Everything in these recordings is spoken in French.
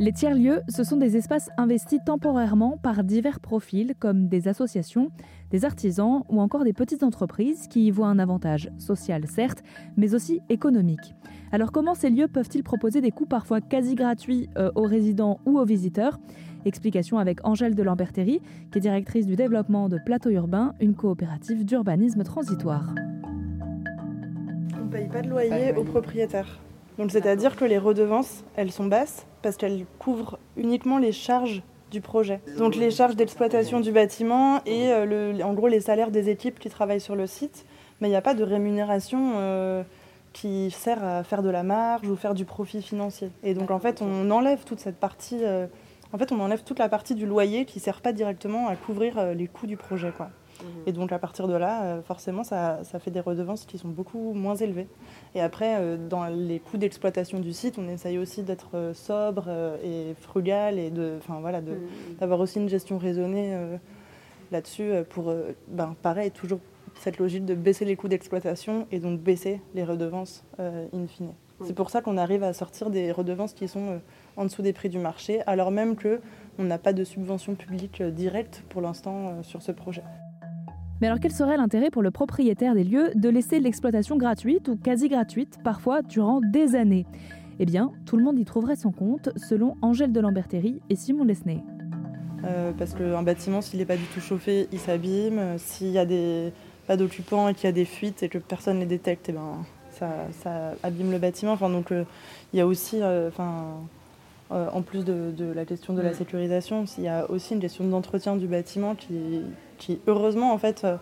Les tiers-lieux, ce sont des espaces investis temporairement par divers profils comme des associations, des artisans ou encore des petites entreprises qui y voient un avantage social certes, mais aussi économique. Alors comment ces lieux peuvent-ils proposer des coûts parfois quasi gratuits euh, aux résidents ou aux visiteurs? Explication avec Angèle de Lambertéry, qui est directrice du développement de Plateau Urbain, une coopérative d'urbanisme transitoire. On ne paye pas de loyer aux propriétaires. Donc c'est-à-dire que les redevances, elles sont basses parce qu'elles couvrent uniquement les charges du projet. Donc les charges d'exploitation du bâtiment et euh, en gros les salaires des équipes qui travaillent sur le site. Mais il n'y a pas de rémunération euh, qui sert à faire de la marge ou faire du profit financier. Et donc en fait on enlève toute cette partie, euh, en fait on enlève toute la partie du loyer qui ne sert pas directement à couvrir les coûts du projet. Et donc à partir de là, euh, forcément, ça, fait des redevances qui sont beaucoup moins élevées. Et après, euh, dans les coûts d'exploitation du site, on essaye aussi d'être euh, sobre et frugal et de, voilà, mm. d'avoir aussi une gestion raisonnée là-dessus pour, ben, pareil, toujours cette logique de baisser les coûts d'exploitation et donc baisser les redevances in fine. C'est pour ça qu'on arrive à sortir des redevances qui sont en dessous des prix du marché, alors même qu'on n'a pas de subvention publique directe pour l'instant sur ce projet. Mais alors quel serait l'intérêt pour le propriétaire des lieux de laisser l'exploitation gratuite ou quasi gratuite, parfois durant des années? Eh bien, tout le monde y trouverait son compte, selon Angèle de Lambertéry et Simon Lesnay. Euh, parce qu'un bâtiment, s'il n'est pas du tout chauffé, il s'abîme. S'il y a des, pas d'occupants et qu'il y a des fuites et que personne ne les détecte, eh ben, ça, abîme le bâtiment. Enfin, donc, euh, il y a aussi, euh, en plus de, de, la question de la sécurisation, il y a aussi une question d'entretien du bâtiment qui, qui heureusement en fait euh,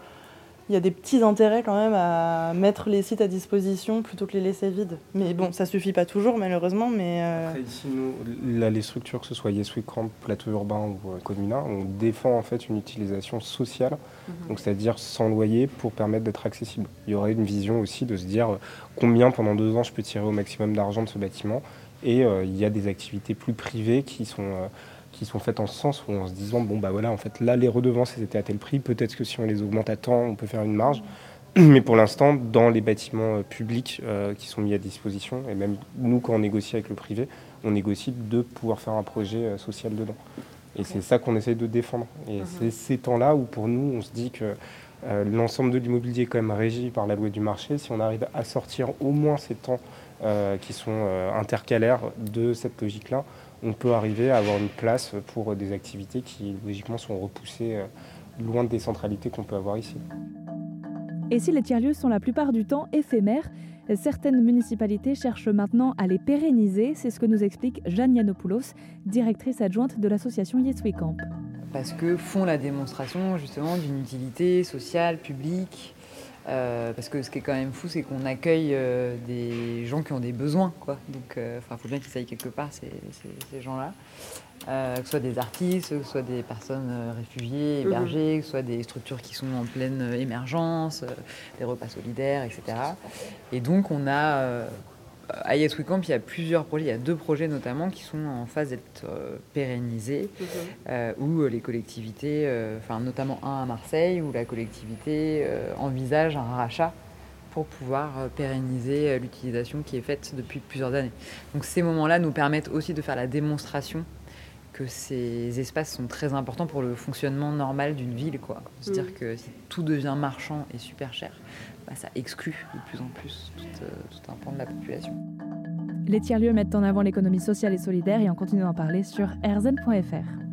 il y a des petits intérêts quand même à mettre les sites à disposition plutôt que les laisser vides. Mais bon, ça suffit pas toujours malheureusement. Mais euh, Après, ici, nous, là, les structures, que ce soit Yes Camp, Plateau Urbain ou euh, Comuna, on défend en fait une utilisation sociale, mhm. donc c'est-à-dire sans loyer pour permettre d'être accessible. Il y aurait une vision aussi de se dire combien pendant deux ans je peux tirer au maximum d'argent de ce bâtiment. Et il y a des activités plus privées qui sont qui sont faites en ce sens où en se disant bon bah voilà en fait là les redevances étaient à tel prix. Peut-être que si on les augmente à temps on peut faire une marge. Mais pour l'instant dans les bâtiments euh, publics euh, qui sont mis à disposition et même nous quand on négocie avec le privé on négocie de pouvoir faire un projet euh, social dedans. Et c'est ça qu'on essaie de défendre. Et mhm. c'est ces temps là où pour nous on se dit que l'ensemble de l'immobilier est quand même régi par la loi du marché. Si on arrive à sortir au moins ces temps qui sont intercalaires de cette logique là on peut arriver à avoir une place pour des activités qui logiquement sont repoussées euh, loin des centralités qu'on peut avoir ici. Et si les tiers-lieux sont la plupart du temps éphémères, certaines municipalités cherchent maintenant à les pérenniser. C'est ce que nous explique Jeanne Yanopoulos, directrice adjointe de l'association Yes Camp. Parce que font la démonstration justement d'une utilité sociale, publique, euh, parce que ce qui est quand même fou, c'est qu'on accueille euh, des gens qui ont des besoins. Quoi. Donc, il euh, faut bien qu'ils aillent quelque part, ces, gens-là. que ce soit des artistes, que ce soit des personnes réfugiées, mhm. hébergées, que ce soit des structures qui sont en pleine émergence, des repas solidaires, etc. Et donc, on a à Yes Camp, il y a plusieurs projets, il y a deux projets notamment qui sont en phase d'être euh, pérennisés, mhm. euh, où euh, les collectivités, enfin notamment un à Marseille, où la collectivité envisage un rachat pour pouvoir pérenniser l'utilisation qui est faite depuis plusieurs années. Donc ces moments-là nous permettent aussi de faire la démonstration que ces espaces sont très importants pour le fonctionnement normal d'une ville. Quoi. C'est-à-dire mhm. que si tout devient marchand et super cher, bah, ça exclut de plus en plus euh, tout, un pan de la population. Les tiers-lieux mettent en avant l'économie sociale et solidaire et on continue d'en parler sur rzn.fr.